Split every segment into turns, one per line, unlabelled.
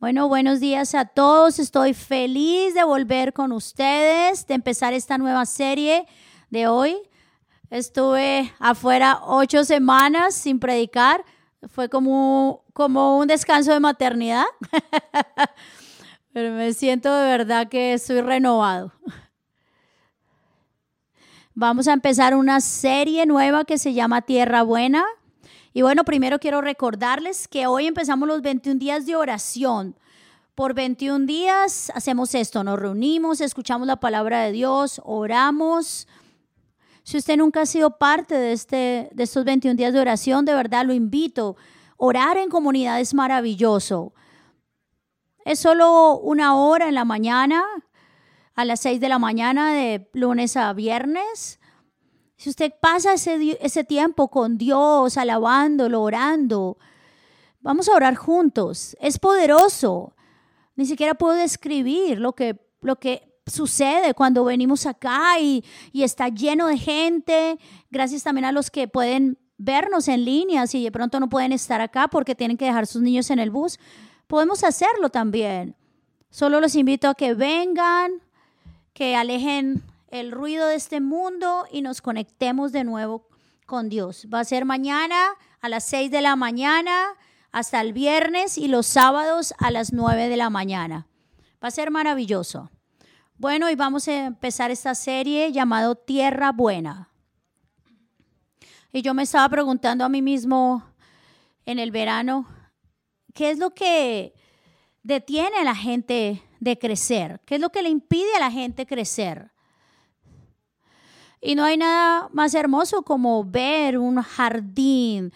Bueno, buenos días a todos. Estoy feliz de volver con ustedes, de empezar esta nueva serie de hoy. Estuve afuera ocho semanas sin predicar. Fue como, como un descanso de maternidad. Pero me siento de verdad que estoy renovado. Vamos a empezar una serie nueva que se llama Tierra Buena. Y bueno, primero quiero recordarles que hoy empezamos los 21 días de oración. Por 21 días hacemos esto, nos reunimos, escuchamos la palabra de Dios, oramos. Si usted nunca ha sido parte de, este, de estos 21 días de oración, de verdad lo invito. Orar en comunidad es maravilloso. Es solo una hora en la mañana, a las 6 de la mañana de lunes a viernes. Si usted pasa ese, ese tiempo con Dios, alabándolo, orando, vamos a orar juntos. Es poderoso. Ni siquiera puedo describir lo que, lo que sucede cuando venimos acá y, y está lleno de gente. Gracias también a los que pueden vernos en línea si de pronto no pueden estar acá porque tienen que dejar sus niños en el bus. Podemos hacerlo también. Solo los invito a que vengan, que alejen el ruido de este mundo y nos conectemos de nuevo con Dios. Va a ser mañana a las 6 de la mañana hasta el viernes y los sábados a las 9 de la mañana. Va a ser maravilloso. Bueno, y vamos a empezar esta serie llamado Tierra Buena. Y yo me estaba preguntando a mí mismo en el verano, ¿qué es lo que detiene a la gente de crecer? ¿Qué es lo que le impide a la gente crecer? Y no hay nada más hermoso como ver un jardín.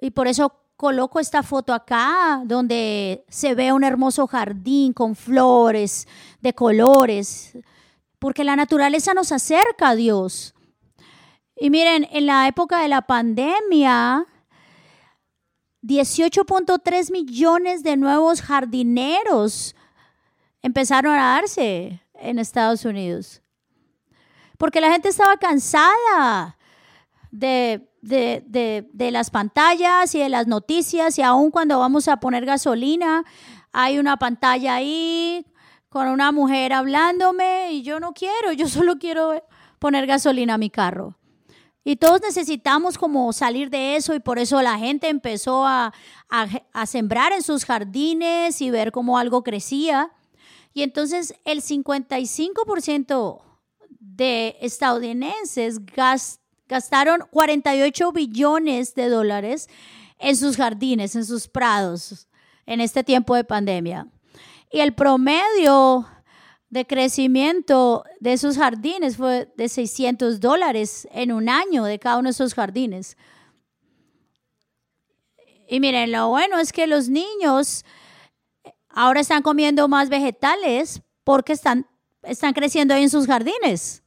Y por eso coloco esta foto acá, donde se ve un hermoso jardín con flores de colores, porque la naturaleza nos acerca a Dios. Y miren, en la época de la pandemia, 18.3 millones de nuevos jardineros empezaron a darse en Estados Unidos porque la gente estaba cansada de, de, las pantallas y de las noticias y aún cuando vamos a poner gasolina, hay una pantalla ahí con una mujer hablándome y yo no quiero, yo solo quiero poner gasolina a mi carro. Y todos necesitamos como salir de eso y por eso la gente empezó a, a, sembrar en sus jardines y ver cómo algo crecía. Y entonces el 55% de estadounidenses gastaron 48 billones de dólares en sus jardines, en sus prados, en este tiempo de pandemia. Y el promedio de crecimiento de esos jardines fue de 600 dólares en un año de cada uno de esos jardines. Y miren, lo bueno es que los niños ahora están comiendo más vegetales porque están, están creciendo ahí en sus jardines.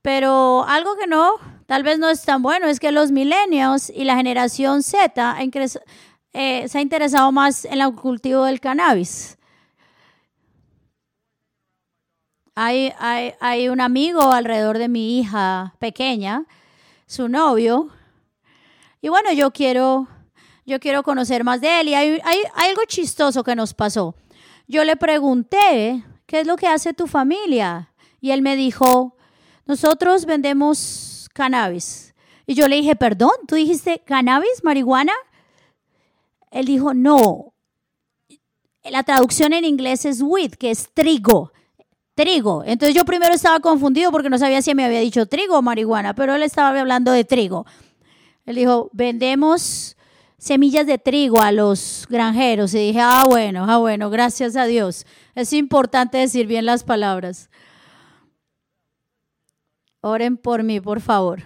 Pero algo que no, tal vez no es tan bueno, es que los millennials y la generación Z eh, se ha interesado más en el cultivo del cannabis. Hay, hay, un amigo alrededor de mi hija pequeña, su novio, y bueno, yo quiero, yo quiero conocer más de él. Y hay algo chistoso que nos pasó. Yo le pregunté, ¿qué es lo que hace tu familia? Y él me dijo, nosotros vendemos cannabis. Y yo le dije, perdón, ¿tú dijiste cannabis, marihuana? Él dijo, no. La traducción en inglés es wheat, que es trigo. Trigo. Entonces yo primero estaba confundido porque no sabía si me había dicho trigo o marihuana, pero él estaba hablando de trigo. Él dijo, vendemos semillas de trigo a los granjeros. Y dije, ah, bueno, ah, bueno, gracias a Dios. Es importante decir bien las palabras. Oren por mí, por favor.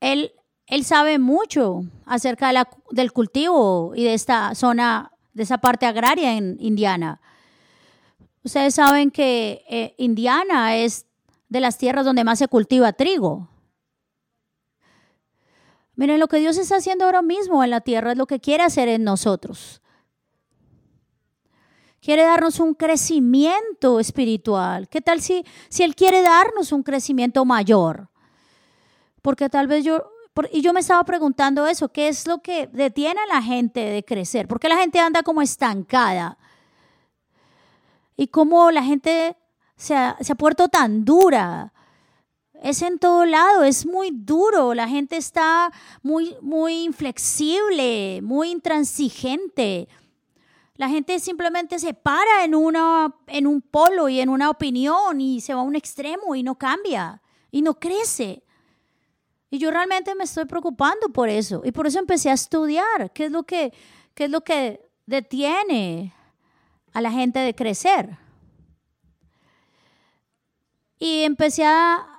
Él, él sabe mucho acerca del cultivo y de esta zona, de esa parte agraria en Indiana. Ustedes saben que eh, Indiana es de las tierras donde más se cultiva trigo. Miren, lo que Dios está haciendo ahora mismo en la tierra es lo que quiere hacer en nosotros quiere darnos un crecimiento espiritual. ¿Qué tal si, si Él quiere darnos un crecimiento mayor? Porque tal vez yo y yo me estaba preguntando eso, ¿qué es lo que detiene a la gente de crecer? ¿Por qué la gente anda como estancada? Y cómo la gente se ha, se ha puesto tan dura. Es en todo lado, es muy duro, la gente está muy, muy inflexible, muy intransigente. La gente simplemente se para en, una, en un polo y en una opinión y se va a un extremo y no cambia y no crece. Y yo realmente me estoy preocupando por eso. Y por eso empecé a estudiar qué es lo que, qué es lo que detiene a la gente de crecer. Y empecé a,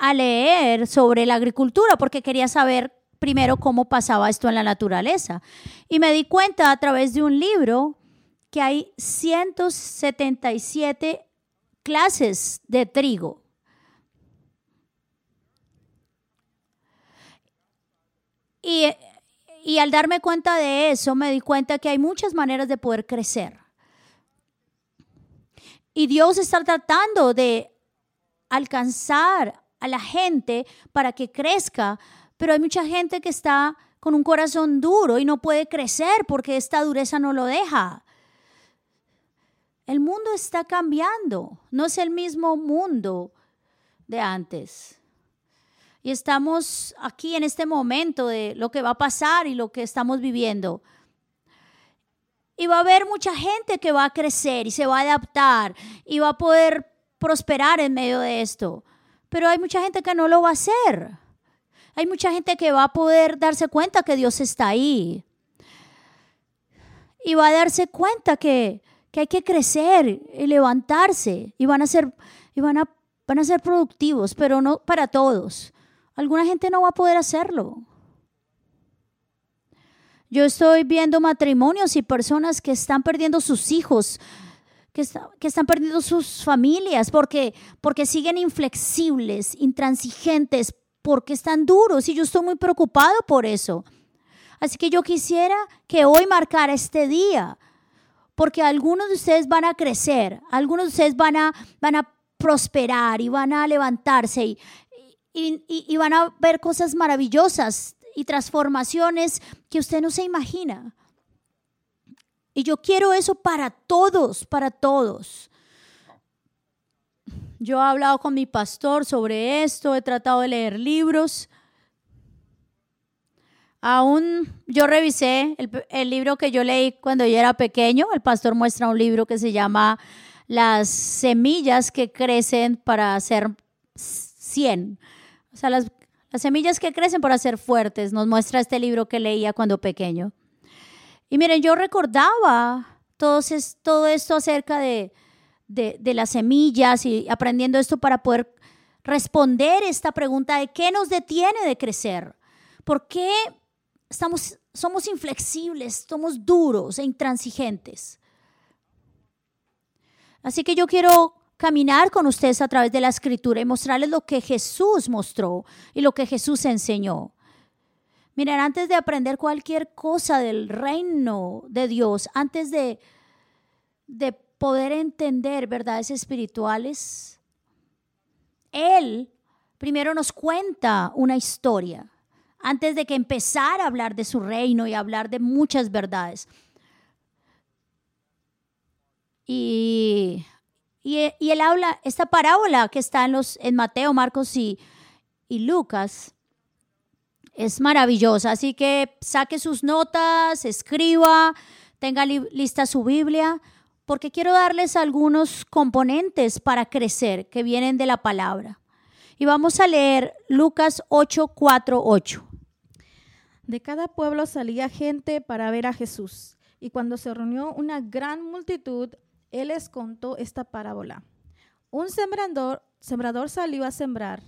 a leer sobre la agricultura porque quería saber primero cómo pasaba esto en la naturaleza. Y me di cuenta a través de un libro que hay 177 clases de trigo. Y, al darme cuenta de eso, me di cuenta que hay muchas maneras de poder crecer. Y Dios está tratando de alcanzar a la gente para que crezca, pero hay mucha gente que está con un corazón duro y no puede crecer porque esta dureza no lo deja. El mundo está cambiando, no es el mismo mundo de antes. Y estamos aquí en este momento de lo que va a pasar y lo que estamos viviendo. Y va a haber mucha gente que va a crecer y se va a adaptar y va a poder prosperar en medio de esto. Pero hay mucha gente que no lo va a hacer. Hay mucha gente que va a poder darse cuenta que Dios está ahí. Y va a darse cuenta que, que hay que crecer y levantarse. Y van a ser, y van a, van a ser productivos, pero no para todos. Alguna gente no va a poder hacerlo. Yo estoy viendo matrimonios y personas que están perdiendo sus hijos, que, están perdiendo sus familias porque, porque siguen inflexibles, intransigentes, porque están duros y yo estoy muy preocupado por eso. Así que yo quisiera que hoy marcara este día, porque algunos de ustedes van a crecer, algunos de ustedes van a, van a prosperar y van a levantarse y, y, van a ver cosas maravillosas y transformaciones que usted no se imagina. Y yo quiero eso para todos, para todos. Yo he hablado con mi pastor sobre esto, he tratado de leer libros. Aún yo revisé el, libro que yo leí cuando yo era pequeño. El pastor muestra un libro que se llama Las semillas que crecen para hacer 100. O sea, las, semillas que crecen para ser fuertes, nos muestra este libro que leía cuando pequeño. Y miren, yo recordaba todo, todo esto acerca de, de, las semillas y aprendiendo esto para poder responder esta pregunta de qué nos detiene de crecer. ¿Por qué estamos, somos inflexibles, somos duros e intransigentes? Así que yo quiero caminar con ustedes a través de la escritura y mostrarles lo que Jesús mostró y lo que Jesús enseñó. Miren, antes de aprender cualquier cosa del reino de Dios, antes de, de poder entender verdades espirituales, Él primero nos cuenta una historia antes de que empezara a hablar de su reino y hablar de muchas verdades. Y y, él habla, esta parábola que está en, los, en Mateo, Marcos y, y Lucas, es maravillosa. Así que saque sus notas, escriba, tenga lista su Biblia, porque quiero darles algunos componentes para crecer que vienen de la palabra. Y vamos a leer Lucas 8, 4, 8.
De cada pueblo salía gente para ver a Jesús. Y cuando se reunió una gran multitud, él les contó esta parábola. Un sembrador, sembrador salió a sembrar.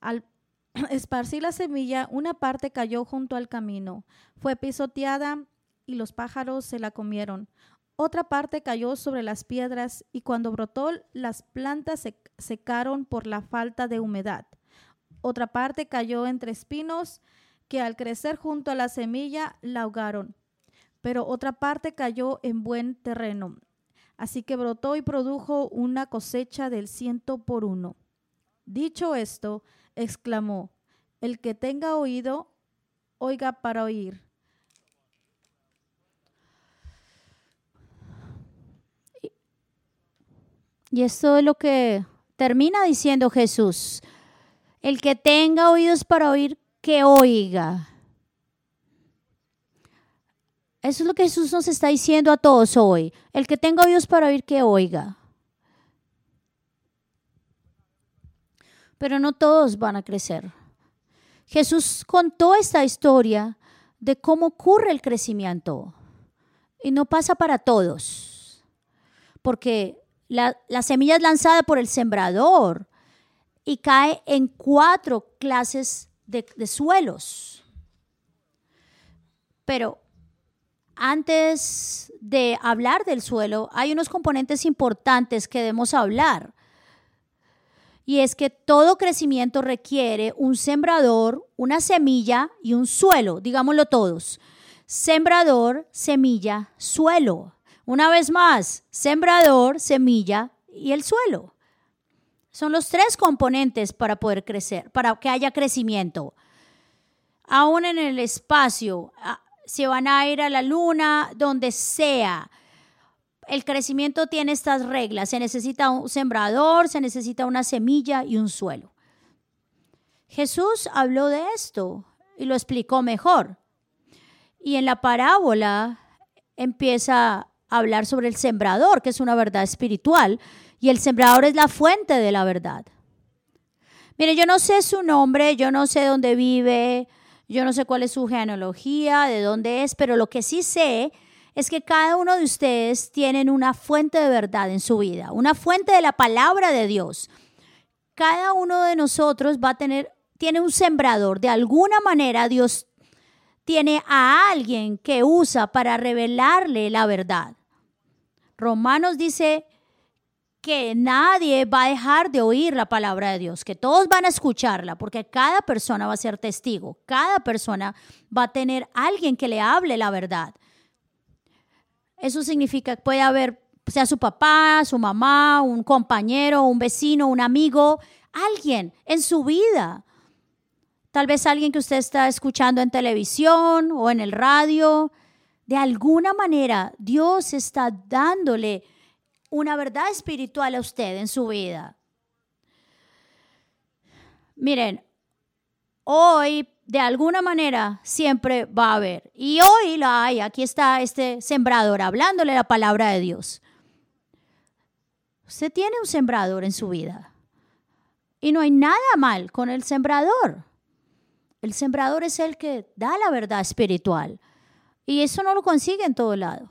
Al esparcir la semilla, una parte cayó junto al camino. Fue pisoteada y los pájaros se la comieron. Otra parte cayó sobre las piedras y cuando brotó las plantas se secaron por la falta de humedad. Otra parte cayó entre espinos que al crecer junto a la semilla la ahogaron. Pero otra parte cayó en buen terreno Así que brotó y produjo una cosecha del ciento por uno. Dicho esto, exclamó, El que tenga oído, oiga para oír.
Y esto es lo que termina diciendo Jesús. El que tenga oídos para oír, que oiga. Eso es lo que Jesús nos está diciendo a todos hoy. El que tenga oídos para oír, que oiga. Pero no todos van a crecer. Jesús contó esta historia de cómo ocurre el crecimiento. Y no pasa para todos. Porque la, semilla es lanzada por el sembrador y cae en cuatro clases de, de suelos. Pero antes de hablar del suelo, hay unos componentes importantes que debemos hablar. Y es que todo crecimiento requiere un sembrador, una semilla y un suelo, digámoslo todos. Sembrador, semilla, suelo. Una vez más, sembrador, semilla y el suelo. Son los tres componentes para poder crecer, para que haya crecimiento. Aún en el espacio, se van a ir a la luna, donde sea. El crecimiento tiene estas reglas. Se necesita un sembrador, se necesita una semilla y un suelo. Jesús habló de esto y lo explicó mejor. Y en la parábola empieza a hablar sobre el sembrador, que es una verdad espiritual, y el sembrador es la fuente de la verdad. Mire, yo no sé su nombre, yo no sé dónde vive, yo no sé cuál es su genealogía, de dónde es, pero lo que sí sé es que cada uno de ustedes tienen una fuente de verdad en su vida, una fuente de la palabra de Dios. Cada uno de nosotros va a tener, tiene un sembrador. De alguna manera Dios tiene a alguien que usa para revelarle la verdad. Romanos dice que nadie va a dejar de oír la palabra de Dios, que todos van a escucharla, porque cada persona va a ser testigo, cada persona va a tener alguien que le hable la verdad. Eso significa que puede haber, sea su papá, su mamá, un compañero, un vecino, un amigo, alguien en su vida. Tal vez alguien que usted está escuchando en televisión o en el radio. De alguna manera, Dios está dándole una verdad espiritual a usted en su vida. Miren, hoy de alguna manera siempre va a haber. Y hoy la hay. Aquí está este sembrador hablándole la palabra de Dios. Usted tiene un sembrador en su vida. Y no hay nada mal con el sembrador. El sembrador es el que da la verdad espiritual. Y eso no lo consigue en todo lado.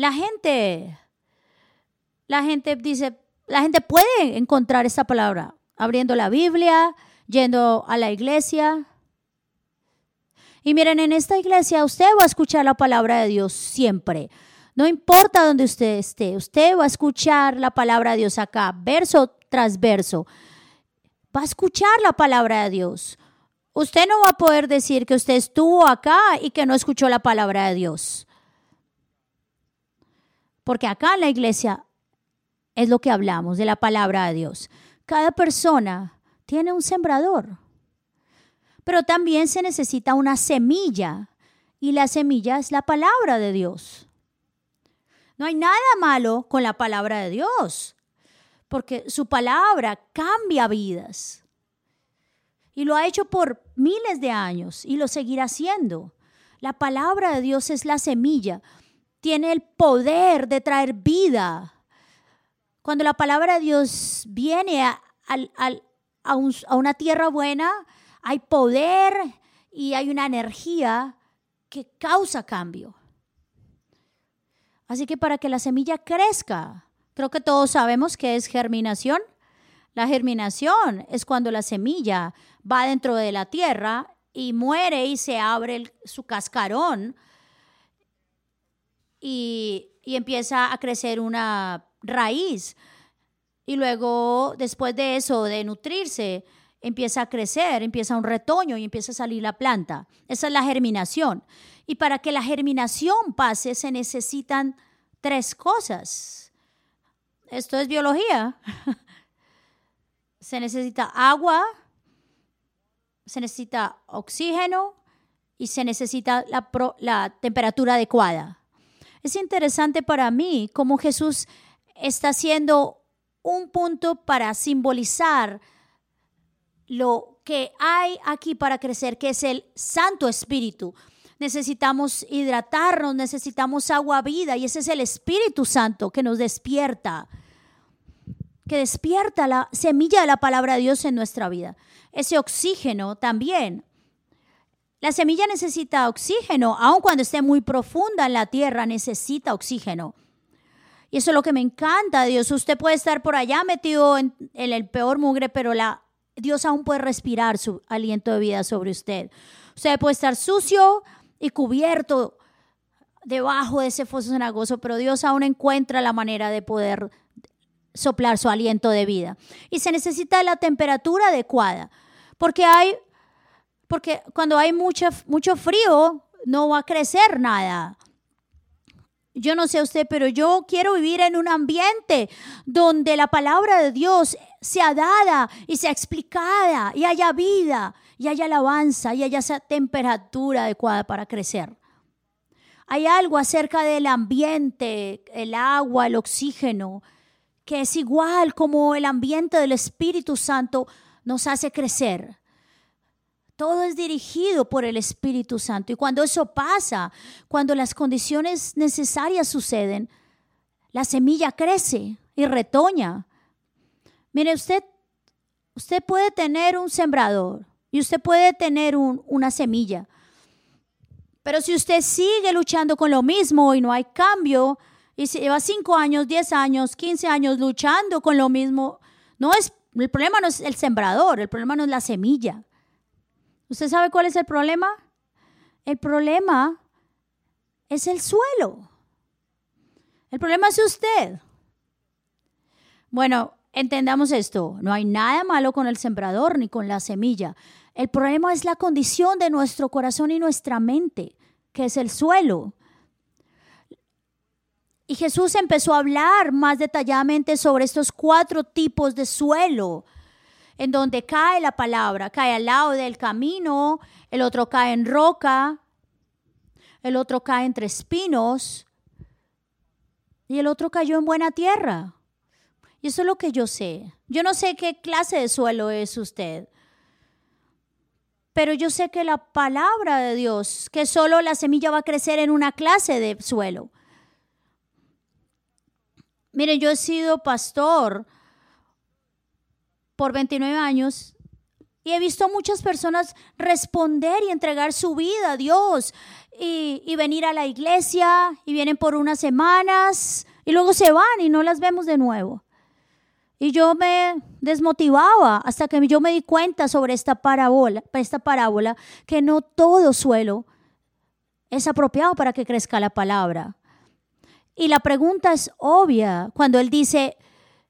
La gente, la gente dice, la gente puede encontrar esta palabra abriendo la Biblia, yendo a la iglesia. Y miren, en esta iglesia usted va a escuchar la palabra de Dios siempre. No importa donde usted esté, usted va a escuchar la palabra de Dios acá, verso tras verso. Va a escuchar la palabra de Dios. Usted no va a poder decir que usted estuvo acá y que no escuchó la palabra de Dios. Porque acá en la iglesia es lo que hablamos de la palabra de Dios. Cada persona tiene un sembrador, pero también se necesita una semilla y la semilla es la palabra de Dios. No hay nada malo con la palabra de Dios, porque su palabra cambia vidas. Y lo ha hecho por miles de años y lo seguirá haciendo. La palabra de Dios es la semilla tiene el poder de traer vida. Cuando la palabra de Dios viene a, una tierra buena, hay poder y hay una energía que causa cambio. Así que para que la semilla crezca, creo que todos sabemos que es germinación. La germinación es cuando la semilla va dentro de la tierra y muere y se abre su cascarón y, empieza a crecer una raíz. Y luego, después de eso, de nutrirse, empieza a crecer, empieza un retoño y empieza a salir la planta. Esa es la germinación. Y para que la germinación pase se necesitan tres cosas. esto es biología. se necesita agua, se necesita oxígeno y se necesita la, temperatura adecuada. Es interesante para mí cómo Jesús está haciendo un punto para simbolizar lo que hay aquí para crecer, que es el Santo Espíritu. Necesitamos hidratarnos, necesitamos agua vida y ese es el Espíritu Santo que nos despierta, que despierta la semilla de la palabra de Dios en nuestra vida. Ese oxígeno también. La semilla necesita oxígeno, aun cuando esté muy profunda en la tierra, necesita oxígeno. Y eso es lo que me encanta, Dios. Usted puede estar por allá metido en, el peor mugre, pero la, Dios aún puede respirar su aliento de vida sobre usted. Usted puede estar sucio y cubierto debajo de ese foso cenagoso, pero Dios aún encuentra la manera de poder soplar su aliento de vida. Y se necesita la temperatura adecuada, porque hay, porque cuando hay mucho, mucho frío, no va a crecer nada. Yo no sé usted, pero yo quiero vivir en un ambiente donde la palabra de Dios sea dada y sea explicada y haya vida y haya alabanza y haya esa temperatura adecuada para crecer. Hay algo acerca del ambiente, el agua, el oxígeno, que es igual como el ambiente del Espíritu Santo nos hace crecer. Todo es dirigido por el Espíritu Santo. Y cuando eso pasa, cuando las condiciones necesarias suceden, la semilla crece y retoña. Mire, usted, usted puede tener un sembrador y usted puede tener una semilla. Pero si usted sigue luchando con lo mismo y no hay cambio, y se lleva 5 años, 10 años, 15 años luchando con lo mismo, no es, el problema no es el sembrador, el problema no es la semilla. ¿Usted sabe cuál es el problema? El problema es el suelo. El problema es usted. Bueno, entendamos esto. No hay nada malo con el sembrador ni con la semilla. El problema es la condición de nuestro corazón y nuestra mente, que es el suelo. Y Jesús empezó a hablar más detalladamente sobre estos cuatro tipos de suelo en donde cae la palabra, cae al lado del camino, el otro cae en roca, el otro cae entre espinos y el otro cayó en buena tierra. Y eso es lo que yo sé. Yo no sé qué clase de suelo es usted, pero yo sé que la palabra de Dios, que solo la semilla va a crecer en una clase de suelo. Miren, yo he sido pastor por 29 años y he visto muchas personas responder y entregar su vida a Dios y, venir a la iglesia y vienen por unas semanas y luego se van y no las vemos de nuevo. Y yo me desmotivaba hasta que yo me di cuenta sobre esta parábola, esta parábola que no todo suelo es apropiado para que crezca la palabra. Y la pregunta es obvia cuando él dice,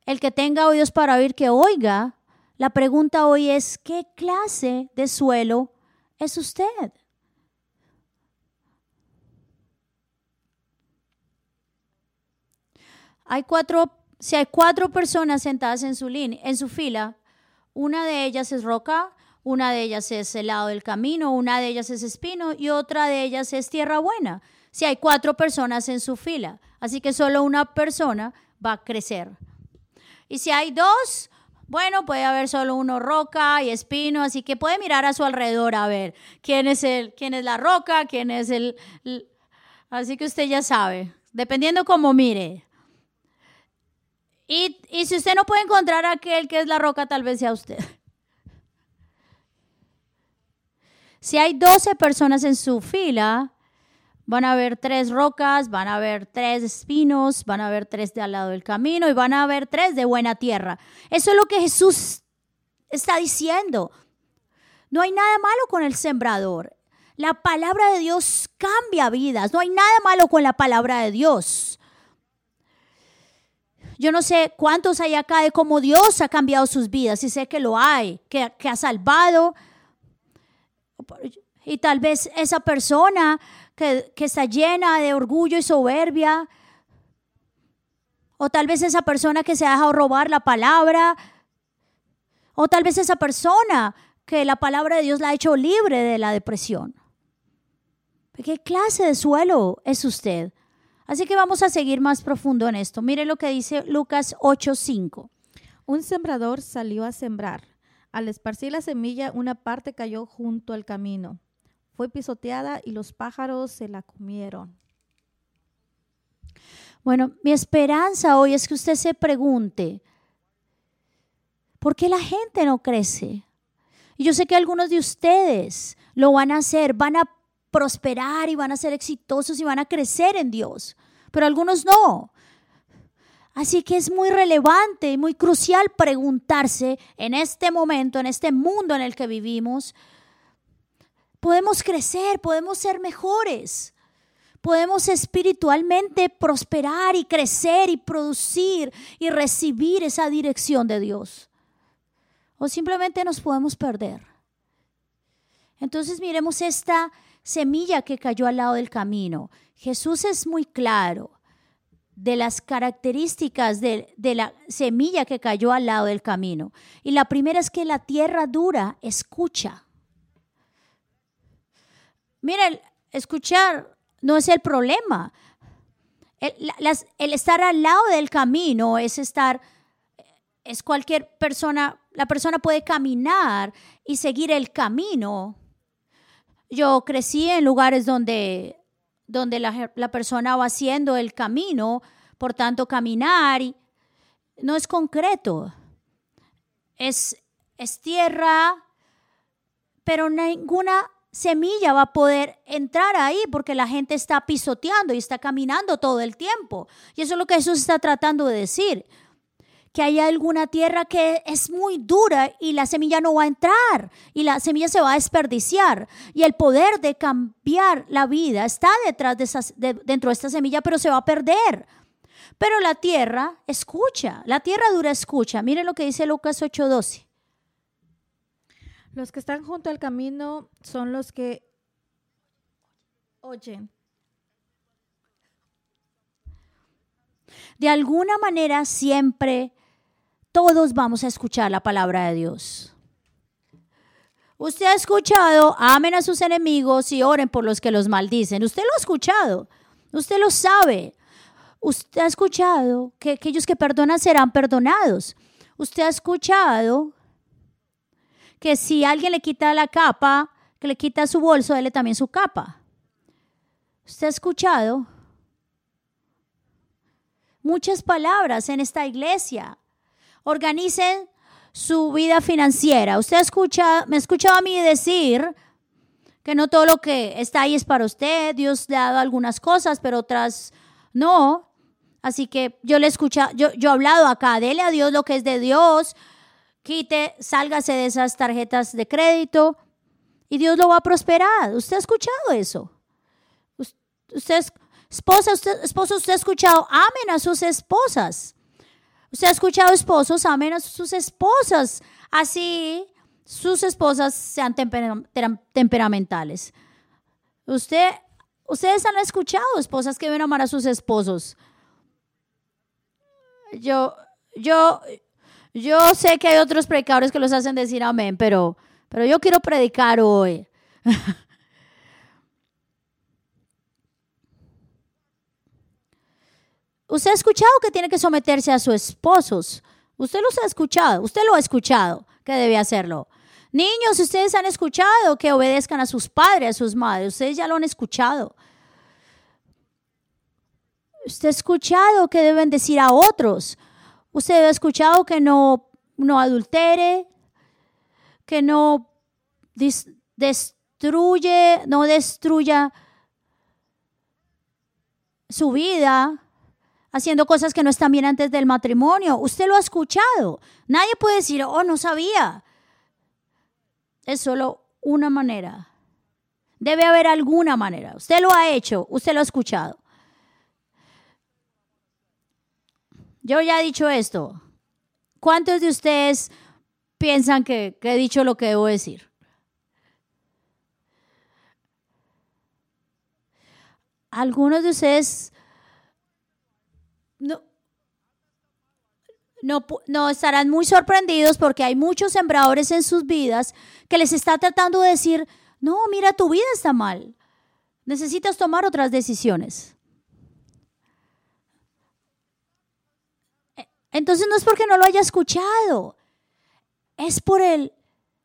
el que tenga oídos para oír, que oiga. La pregunta hoy es, ¿qué clase de suelo es usted? Hay cuatro, si hay cuatro personas sentadas en su, en su fila, una de ellas es roca, una de ellas es el lado del camino, una de ellas es espino y otra de ellas es tierra buena. Si hay cuatro personas en su fila, así que solo una persona va a crecer. Y si hay dos, bueno, puede haber solo uno roca y espino, así que puede mirar a su alrededor a ver quién es el, quién es la roca, quién es el, así que usted ya sabe, dependiendo cómo mire. Y, y si usted no puede encontrar a aquel que es la roca, tal vez sea usted. Si hay 12 personas en su fila, Van a haber tres rocas, van a haber tres espinos, van a haber tres de al lado del camino y van a haber tres de buena tierra. Eso es lo que Jesús está diciendo. No hay nada malo con el sembrador. La palabra de Dios cambia vidas. No hay nada malo con la palabra de Dios. Yo no sé cuántos hay acá de cómo Dios ha cambiado sus vidas. Y sé que lo hay, que, que ha salvado. Y tal vez esa persona que, está llena de orgullo y soberbia, O tal vez esa persona que se ha dejado robar la palabra. O tal vez esa persona que la palabra de Dios la ha hecho libre de la depresión. ¿Qué clase de suelo es usted? Así que vamos a seguir más profundo en esto. Mire lo que dice Lucas 8:5.
Un sembrador salió a sembrar. Al esparcir la semilla, una parte cayó junto al camino. Fue pisoteada y los pájaros se la comieron.
Bueno, mi esperanza hoy es que usted se pregunte, ¿por qué la gente no crece? Y yo sé que algunos de ustedes lo van a hacer, van a prosperar y van a ser exitosos y van a crecer en Dios, pero algunos no. Así que es muy relevante y muy crucial preguntarse en este momento, en este mundo en el que vivimos, podemos crecer, podemos ser mejores, podemos espiritualmente prosperar y crecer y producir y recibir esa dirección de Dios. O simplemente nos podemos perder. Entonces miremos esta semilla que cayó al lado del camino. Jesús es muy claro de las características de, la semilla que cayó al lado del camino. Y la primera es que la tierra dura escucha. Miren, escuchar no es el problema. El, estar al lado del camino es estar, es cualquier persona, la persona puede caminar y seguir el camino yo crecí en lugares donde, donde la, persona va haciendo el camino, por tanto caminar no es concreto. Es, es tierra, pero ninguna semilla va a poder entrar ahí porque la gente está pisoteando y está caminando todo el tiempo. Y eso es lo que Jesús está tratando de decir que hay alguna tierra que es muy dura y la semilla no va a entrar y la semilla se va a desperdiciar. Y el poder de cambiar la vida está detrás de, esas, dentro de esta semilla, pero se va a perder. Pero la tierra escucha, la tierra dura escucha. Miren lo que dice Lucas 8:12.
Los que están junto al camino son los que oyen.
De alguna manera siempre todos vamos a escuchar la palabra de Dios. Usted ha escuchado, amen a sus enemigos y oren por los que los maldicen. Usted lo ha escuchado, usted lo sabe. Usted ha escuchado que aquellos que perdonan serán perdonados. Usted ha escuchado que si alguien le quita la capa, que le quita su bolso, déle también su capa. Usted ha escuchado muchas palabras en esta iglesia organicen su vida financiera. Usted escucha, me ha escuchado a mí decir que no todo lo que está ahí es para usted. Dios le ha dado algunas cosas, pero otras no. Así que yo le escucha, yo, yo he hablado acá, dele a Dios lo que es de Dios, quite, sálgase de esas tarjetas de crédito y Dios lo va a prosperar. ¿Usted ha escuchado eso? Usted, esposa, usted, usted ha escuchado, amen a sus esposas. Usted ha escuchado esposos, amen a sus esposas. Así sus esposas sean temperamentales. Usted, ustedes han escuchado esposas que ven amar a sus esposos. Yo, yo, yo sé que hay otros predicadores que los hacen decir amén, pero, pero yo quiero predicar hoy. Usted ha escuchado que tiene que someterse a sus esposos. Usted los ha escuchado, usted lo ha escuchado que debe hacerlo. Niños, ustedes han escuchado que obedezcan a sus padres, a sus madres. Ustedes ya lo han escuchado. Usted ha escuchado que deben decir a otros. Usted ha escuchado que no, no adultere, que no destruye, no destruya su vida haciendo cosas que no están bien antes del matrimonio. Usted lo ha escuchado. Nadie puede decir, oh, no sabía. Es solo una manera. Debe haber alguna manera. Usted lo ha hecho, usted lo ha escuchado. Yo ya he dicho esto. ¿Cuántos de ustedes piensan que, he dicho lo que debo decir? Algunos de ustedes no, no, no estarán muy sorprendidos porque hay muchos sembradores en sus vidas que les está tratando de decir, no, mira, tu vida está mal. Necesitas tomar otras decisiones. Entonces no es porque no lo haya escuchado, es por el,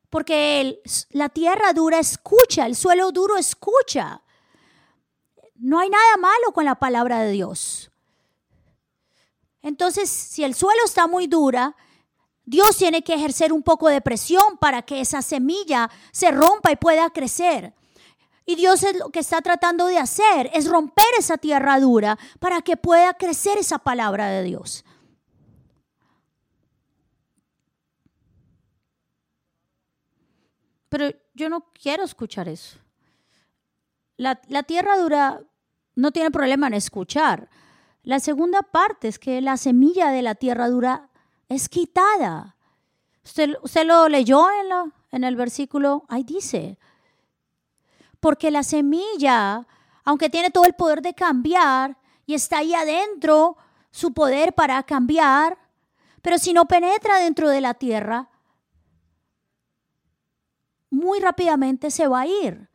porque la tierra dura escucha, el suelo duro escucha. No hay nada malo con la palabra de Dios. Entonces, si el suelo está muy dura, Dios tiene que ejercer un poco de presión para que esa semilla se rompa y pueda crecer. Y Dios es lo que está tratando de hacer, es romper esa tierra dura para que pueda crecer esa palabra de Dios. Pero yo no quiero escuchar eso. La, la tierra dura no tiene problema en escuchar. La segunda parte es que la semilla de la tierra dura es quitada. Usted, usted lo leyó en, en el versículo, ahí dice. Porque la semilla, aunque tiene todo el poder de cambiar y está ahí adentro, su poder para cambiar, pero si no penetra dentro de la tierra, muy rápidamente se va a ir.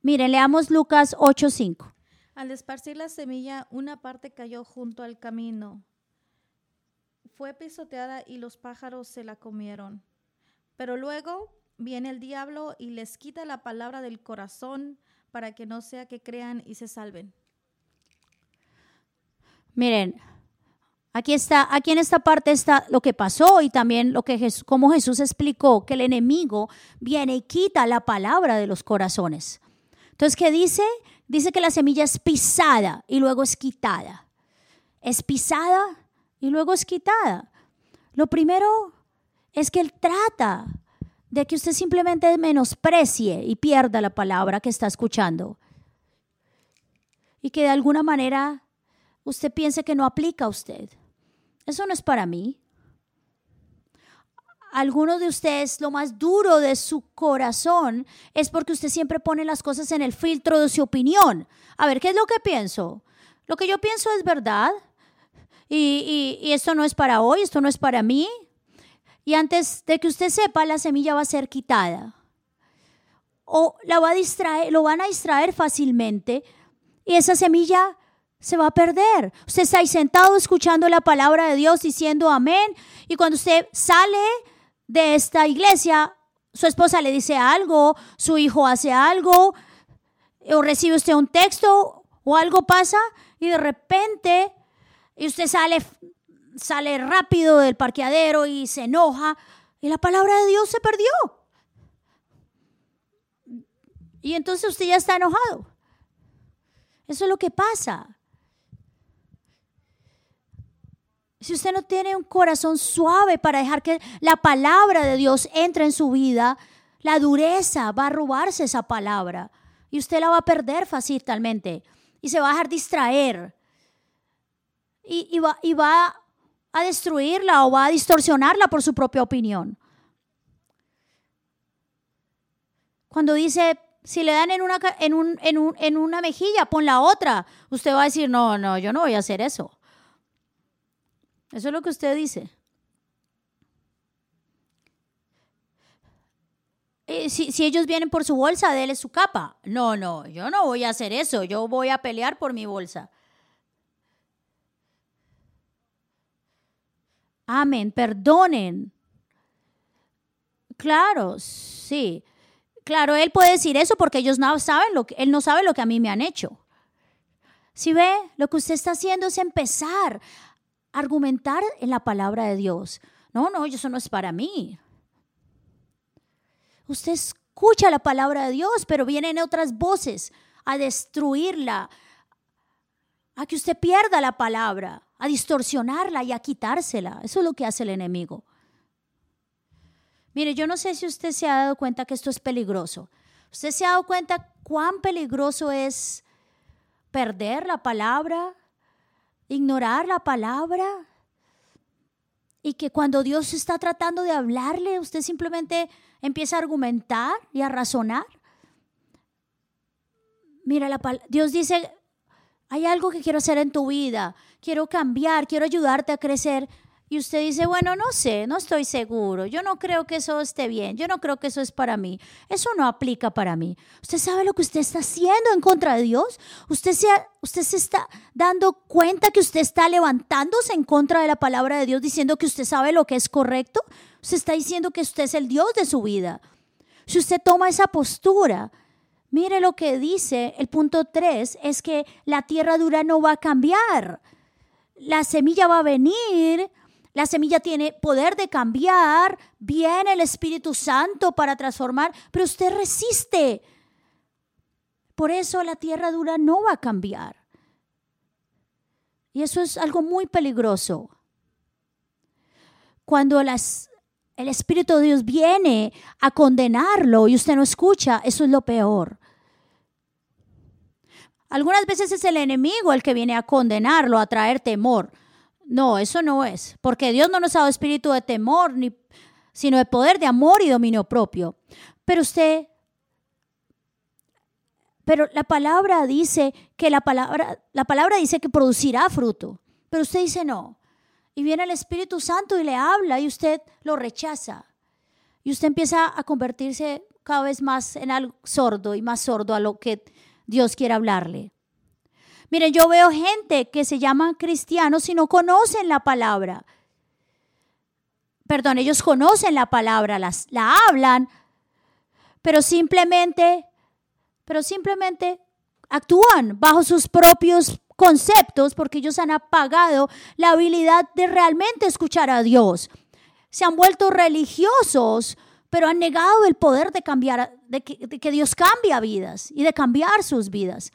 Miren, leamos Lucas 8:5.
Al esparcir la semilla, una parte cayó junto al camino. Fue pisoteada y los pájaros se la comieron. Pero luego viene el diablo y les quita la palabra del corazón para que no sea que crean y se salven.
Miren, aquí está, aquí en esta parte está lo que pasó y también lo que Jesús, como Jesús explicó que el enemigo viene y quita la palabra de los corazones. Entonces, ¿qué dice? Dice que la semilla es pisada y luego es quitada. Es pisada y luego es quitada. Lo primero es que él trata de que usted simplemente menosprecie y pierda la palabra que está escuchando. Y que de alguna manera usted piense que no aplica a usted. Eso no es para mí. Algunos de ustedes, lo más duro de su corazón es porque usted siempre pone las cosas en el filtro de su opinión. A ver, ¿qué es lo que pienso? Lo que yo pienso es verdad. Y, y- y esto no es para hoy, esto no es para mí. Y antes de que usted sepa, la semilla va a ser quitada. O la va a distraer, lo van a distraer fácilmente. Y esa semilla se va a perder. Usted está ahí sentado escuchando la palabra de Dios diciendo amén. Y cuando usted sale de esta iglesia, su esposa le dice algo, su hijo hace algo, o recibe usted un texto o algo pasa y de repente y usted sale sale rápido del parqueadero y se enoja y la palabra de Dios se perdió. Y entonces usted ya está enojado. Eso es lo que pasa. Si usted no tiene un corazón suave para dejar que la palabra de Dios entre en su vida, la dureza va a robarse esa palabra y usted la va a perder fácilmente y se va a dejar distraer y, y va, y va a destruirla o va a distorsionarla por su propia opinión. Cuando dice, si le dan en una, en, un- en un- en una mejilla, pon la otra, usted va a decir, no, no, yo no voy a hacer eso. Eso es lo que usted dice. Eh, si, si ellos vienen por su bolsa, déle su capa. No, no, yo no voy a hacer eso. Yo voy a pelear por mi bolsa. Amén, perdonen. Claro, sí. Claro, él puede decir eso porque ellos no saben lo que él no sabe lo que a mí me han hecho. Si ve, lo que usted está haciendo es empezar argumentar en la palabra de Dios. No, no, eso no es para mí. Usted escucha la palabra de Dios, pero vienen otras voces a destruirla, a que usted pierda la palabra, a distorsionarla y a quitársela. Eso es lo que hace el enemigo. Mire, yo no sé si usted se ha dado cuenta que esto es peligroso. ¿Usted se ha dado cuenta cuán peligroso es perder la palabra, ignorar la palabra? Y que cuando Dios está tratando de hablarle, usted simplemente empieza a argumentar y a razonar. Mira, la Dios dice, hay algo que quiero hacer en tu vida, quiero cambiar, quiero ayudarte a crecer. Y usted dice, bueno, no sé, no estoy seguro, yo no creo que eso esté bien, yo no creo que eso es para mí, eso no aplica para mí. ¿Usted sabe lo que usted está haciendo en contra de Dios? ¿Usted se, usted se está dando cuenta que usted está levantándose en contra de la palabra de Dios diciendo que usted sabe lo que es correcto? Usted está diciendo que usted es el Dios de su vida. Si usted toma esa postura, mire lo que dice el punto 3, es que la tierra dura no va a cambiar. La semilla va a venir, la semilla tiene poder de cambiar, viene el Espíritu Santo para transformar, pero usted resiste. Por eso la tierra dura no va a cambiar. Y eso es algo muy peligroso. Cuando el Espíritu de Dios viene a condenarlo y usted no escucha, eso es lo peor. Algunas veces es el enemigo el que viene a condenarlo, a traer temor. No, eso no es, porque Dios no nos ha dado espíritu de temor, ni, sino de poder, de amor y dominio propio. Pero usted, pero la palabra dice que la palabra, la palabra dice que producirá fruto, pero usted dice no. Y viene el Espíritu Santo y le habla y usted lo rechaza. Y usted empieza a convertirse cada vez más en algo sordo y más sordo a lo que Dios quiere hablarle. Miren, yo veo gente que se llaman cristianos y no conocen la palabra. Perdón, ellos conocen la palabra, las, la hablan, pero simplemente, pero simplemente actúan bajo sus propios conceptos porque ellos han apagado la habilidad de realmente escuchar a Dios. Se han vuelto religiosos, pero han negado el poder de cambiar, de que, de que Dios cambia vidas y de cambiar sus vidas.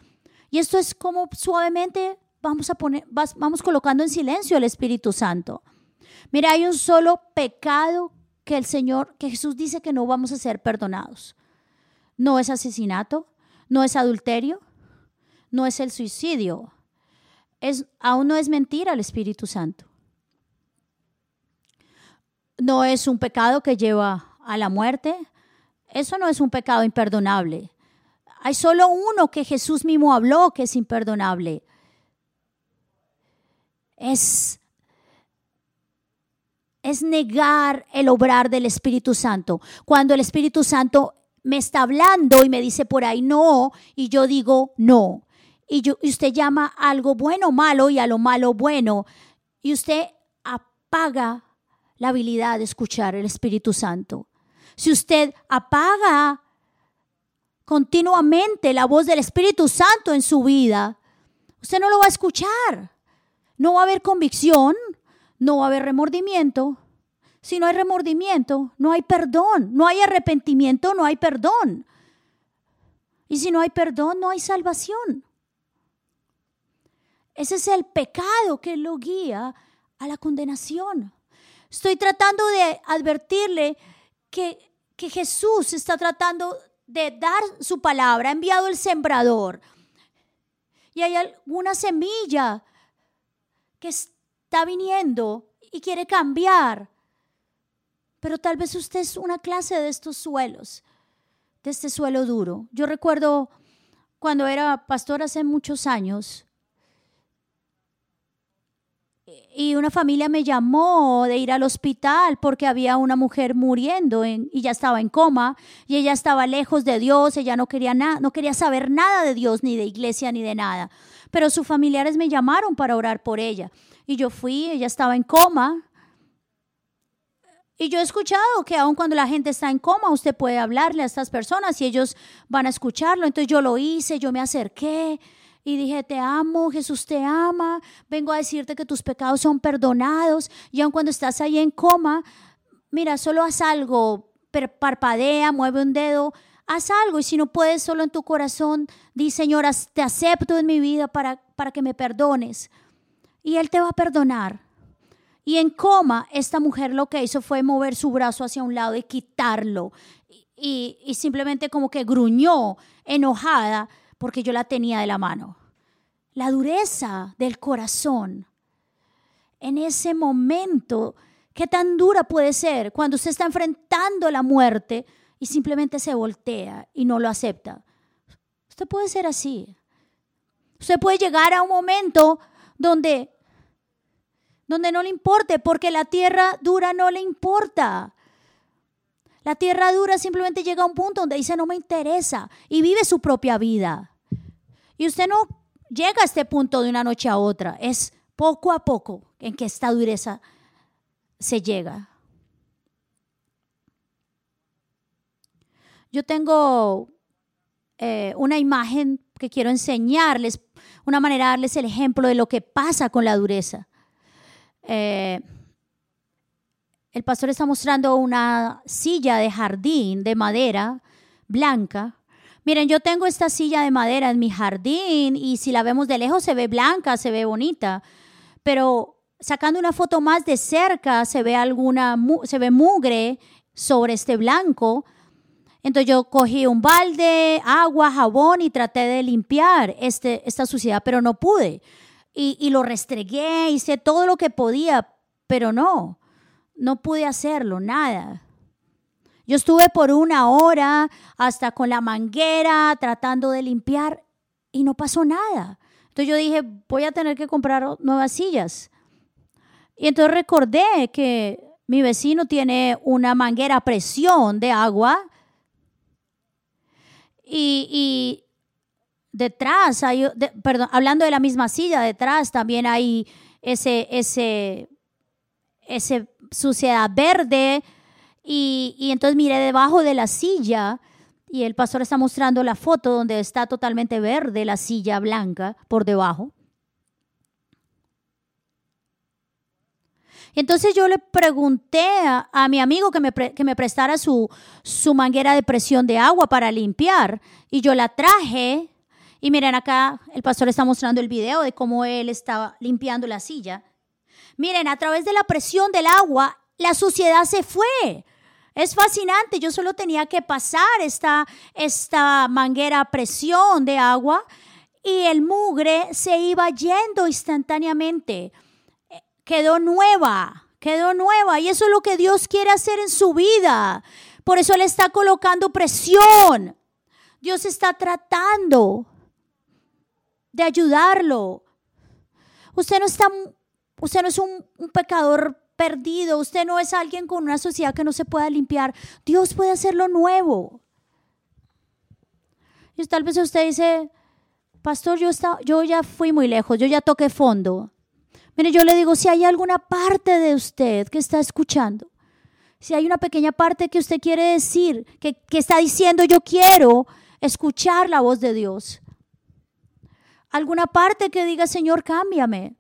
Y esto es como suavemente vamos a poner, vamos colocando en silencio el Espíritu Santo. Mira, hay un solo pecado que el Señor, que Jesús dice que no vamos a ser perdonados. No es asesinato, no es adulterio, no es el suicidio. Es, aún no es mentira el Espíritu Santo. No es un pecado que lleva a la muerte. Eso no es un pecado imperdonable. Hay solo uno que Jesús mismo habló que es imperdonable. Es, es negar el obrar del Espíritu Santo. Cuando el Espíritu Santo me está hablando y me dice por ahí no, y yo digo no. Y, y usted llama algo bueno malo y a lo malo bueno. Y usted apaga la habilidad de escuchar el Espíritu Santo. Si usted apaga continuamente la voz del Espíritu Santo en su vida, usted no lo va a escuchar. No va a haber convicción, no va a haber remordimiento. Si no hay remordimiento, no hay perdón. No hay arrepentimiento, no hay perdón. Y si no hay perdón, no hay salvación. Ese es el pecado que lo guía a la condenación. Estoy tratando de advertirle que, que Jesús está tratando de dar su palabra, ha enviado el sembrador. Y hay alguna semilla que está viniendo y quiere cambiar. Pero tal vez usted es una clase de estos suelos, de este suelo duro. Yo recuerdo cuando era pastor hace muchos años, y una familia me llamó de ir al hospital porque había una mujer muriendo y ya estaba en coma y ella estaba lejos de Dios, ella no quería nada, no quería saber nada de Dios ni de iglesia ni de nada. Pero sus familiares me llamaron para orar por ella y yo fui, ella estaba en coma. Y yo he escuchado que aun cuando la gente está en coma, usted puede hablarle a estas personas y ellos van a escucharlo. Entonces yo lo hice, yo me acerqué y dije, te amo, Jesús te ama, vengo a decirte que tus pecados son perdonados y aun cuando estás ahí en coma, mira, solo haz algo, parpadea, mueve un dedo, haz algo y si no puedes solo en tu corazón, di, Señor, te acepto en mi vida para, para que me perdones. Y Él te va a perdonar. Y en coma, esta mujer lo que hizo fue mover su brazo hacia un lado y quitarlo. Y, y simplemente como que gruñó, enojada, porque yo la tenía de la mano. La dureza del corazón. En ese momento, ¿qué tan dura puede ser cuando usted está enfrentando la muerte y simplemente se voltea y no lo acepta? Usted puede ser así. Usted puede llegar a un momento donde donde no le importe, porque la tierra dura no le importa. La tierra dura simplemente llega a un punto donde dice no me interesa y vive su propia vida. Y usted no llega a este punto de una noche a otra, es poco a poco en que esta dureza se llega. Yo tengo eh, una imagen que quiero enseñarles, una manera de darles el ejemplo de lo que pasa con la dureza. Eh, el pastor está mostrando una silla de jardín de madera blanca. Miren, yo tengo esta silla de madera en mi jardín y si la vemos de lejos se ve blanca, se ve bonita, pero sacando una foto más de cerca se ve alguna se ve mugre sobre este blanco. Entonces yo cogí un balde, agua, jabón y traté de limpiar este, esta suciedad, pero no pude. Y, y lo restregué, hice todo lo que podía, pero no, no pude hacerlo, nada. Yo estuve por una hora hasta con la manguera tratando de limpiar y no pasó nada. Entonces yo dije, voy a tener que comprar nuevas sillas. Y entonces recordé que mi vecino tiene una manguera a presión de agua y, detrás hay, perdón, hablando de la misma silla, detrás también hay ese, ese, ese suciedad verde. Y, entonces miré debajo de la silla y el pastor está mostrando la foto donde está totalmente verde la silla blanca por debajo. Entonces yo le pregunté a, mi amigo que me, que me prestara su, su manguera de presión de agua para limpiar y yo la traje. Y miren acá, el pastor está mostrando el video de cómo él estaba limpiando la silla. Miren, a través de la presión del agua, la suciedad se fue. Es fascinante, yo solo tenía que pasar esta, esta manguera a presión de agua y el mugre se iba yendo instantáneamente quedó nueva, quedó nueva. Y eso es lo que Dios quiere hacer en su vida. Por eso Él está colocando presión. Dios está tratando de ayudarlo. Usted no está, usted no es un, un pecador perdido, usted no es alguien con una sociedad que no se pueda limpiar. Dios puede hacerlo nuevo. Y tal vez usted dice, pastor, yo, está, yo ya fui muy lejos, yo ya toqué fondo. Mire, yo le digo, si hay alguna parte de usted que está escuchando, si hay una pequeña parte que usted quiere decir, que, que está diciendo, yo quiero escuchar la voz de Dios. Alguna parte que diga, Señor, cámbiame.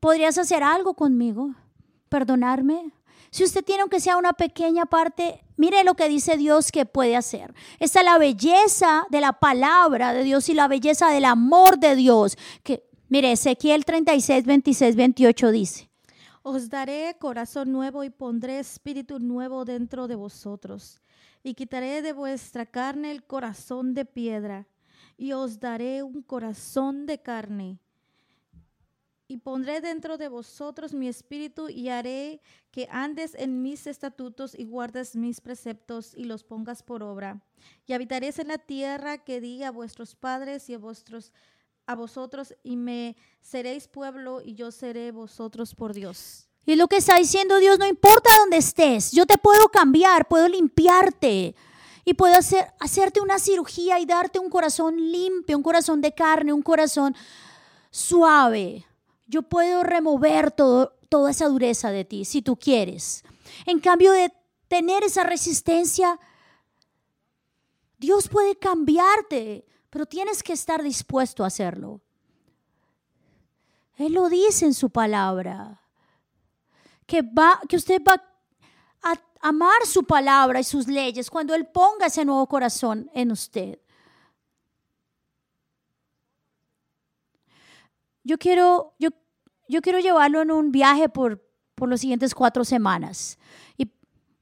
¿Podrías hacer algo conmigo? ¿Perdonarme? Si usted tiene aunque sea una pequeña parte, mire lo que dice Dios que puede hacer. Esta es la belleza de la palabra de Dios y la belleza del amor de Dios, que Mire, Ezequiel 36, 26, 28 dice.
Os daré corazón nuevo y pondré espíritu nuevo dentro de vosotros. Y quitaré de vuestra carne el corazón de piedra. Y os daré un corazón de carne. Y pondré dentro de vosotros mi espíritu y haré que andes en mis estatutos y guardes mis preceptos y los pongas por obra. Y habitaréis en la tierra que di a vuestros padres y a vuestros a vosotros y me seréis pueblo y yo seré vosotros por Dios.
Y lo que está diciendo Dios, no importa dónde estés, yo te puedo cambiar, puedo limpiarte y puedo hacer, hacerte una cirugía y darte un corazón limpio, un corazón de carne, un corazón suave. Yo puedo remover todo, toda esa dureza de ti, si tú quieres. En cambio de tener esa resistencia, Dios puede cambiarte pero tienes que estar dispuesto a hacerlo. Él lo dice en su palabra, que, va, que usted va a amar su palabra y sus leyes cuando Él ponga ese nuevo corazón en usted. Yo quiero, yo, yo quiero llevarlo en un viaje por, por los siguientes cuatro semanas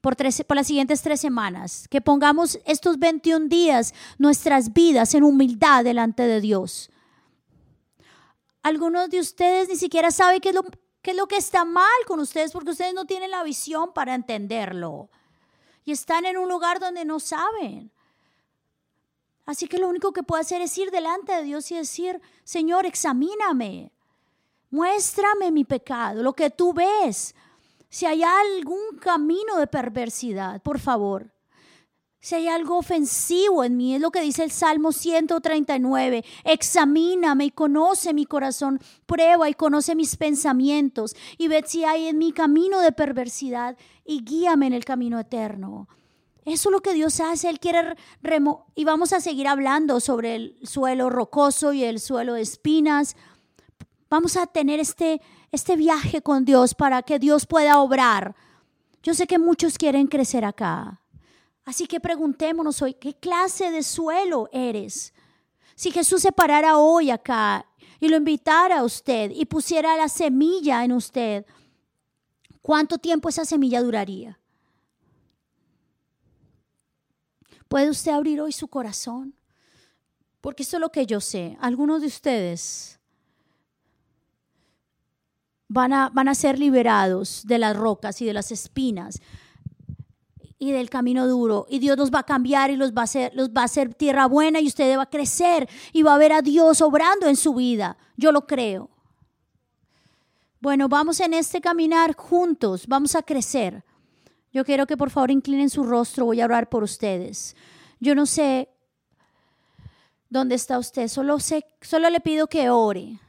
por, por las siguientes tres semanas, que pongamos estos 21 días nuestras vidas en humildad delante de Dios. Algunos de ustedes ni siquiera saben qué es lo, qué es lo que está mal con ustedes porque ustedes no tienen la visión para entenderlo. Y están en un lugar donde no saben. Así que lo único que puedo hacer es ir delante de Dios y decir, Señor, examíname. Muéstrame mi pecado, lo que tú ves. Si hay algún camino de perversidad, por favor. Si hay algo ofensivo en mí, es lo que dice el Salmo 139. Examíname y conoce mi corazón, prueba y conoce mis pensamientos y ve si hay en mi camino de perversidad y guíame en el camino eterno. Eso es lo que Dios hace. Él quiere remo y vamos a seguir hablando sobre el suelo rocoso y el suelo de espinas. Vamos a tener este, este viaje con Dios para que Dios pueda obrar. Yo sé que muchos quieren crecer acá. Así que preguntémonos hoy, ¿qué clase de suelo eres? Si Jesús se parara hoy acá y lo invitara a usted y pusiera la semilla en usted, ¿cuánto tiempo esa semilla duraría? ¿Puede usted abrir hoy su corazón? Porque esto es lo que yo sé. Algunos de ustedes van a, van a ser liberados de las rocas y de las espinas y del camino duro. Y Dios los va a cambiar y los va a hacer, los va a hacer tierra buena y usted va a crecer y va a ver a Dios obrando en su vida. Yo lo creo. Bueno, vamos en este caminar juntos, vamos a crecer. Yo quiero que por favor inclinen su rostro, voy a orar por ustedes. Yo no sé dónde está usted, solo, sé, solo le pido que ore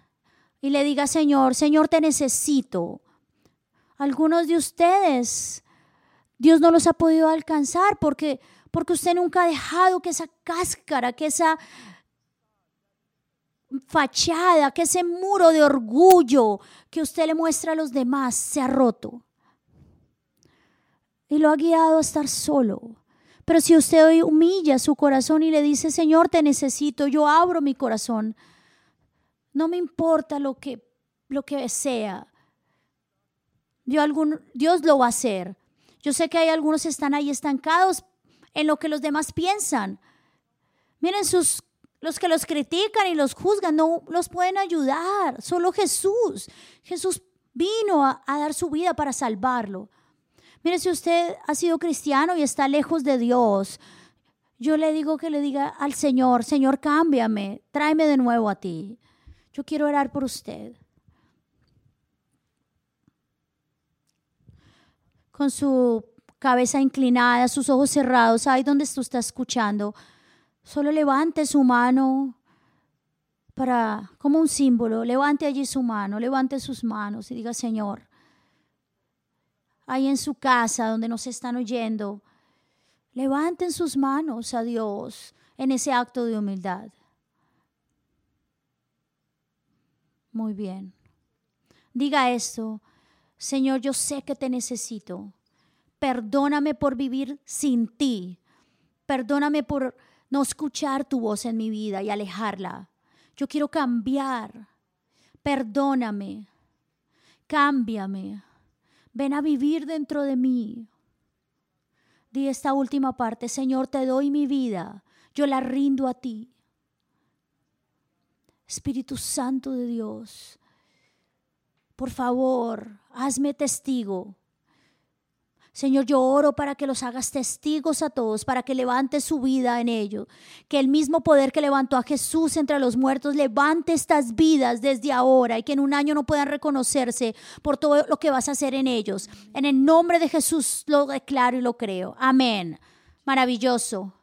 y le diga, Señor, Señor, te necesito. Algunos de ustedes, Dios no los ha podido alcanzar porque, porque usted nunca ha dejado que esa cáscara, que esa fachada, que ese muro de orgullo que usted le muestra a los demás se ha roto y lo ha guiado a estar solo. Pero si usted hoy humilla su corazón y le dice, Señor, te necesito, yo abro mi corazón, no me importa lo que, lo que sea, Dios, lo va a hacer. Yo sé que hay algunos que están ahí estancados en lo que los demás piensan. Miren, los que los critican y los juzgan no los pueden ayudar. Solo Jesús. Jesús vino a dar su vida para salvarlo. Mire, si usted ha sido cristiano y está lejos de Dios, yo le digo que le diga al Señor, Señor, cámbiame, tráeme de nuevo a ti. Yo quiero orar por usted. Con su cabeza inclinada, sus ojos cerrados, ahí donde usted está escuchando, solo levante su mano para, como un símbolo, levante allí su mano, levante sus manos y diga, Señor, ahí en su casa donde nos están oyendo, levanten sus manos a Dios en ese acto de humildad. Muy bien. Diga esto, Señor, yo sé que te necesito. Perdóname por vivir sin ti. Perdóname por no escuchar tu voz en mi vida y alejarla. Yo quiero cambiar. Perdóname. Cámbiame. Ven a vivir dentro de mí. Di esta última parte, Señor, te doy mi vida, yo la rindo a ti. Espíritu Santo de Dios, por favor, hazme testigo Señor, yo oro para que los hagas testigos a todos, para que levantes su vida en ellos. Que el mismo poder que levantó a Jesús entre los muertos levante estas vidas desde ahora y que en un año no puedan reconocerse por todo lo que vas a hacer en ellos. En el nombre de Jesús lo declaro y lo creo. Amén. Maravilloso.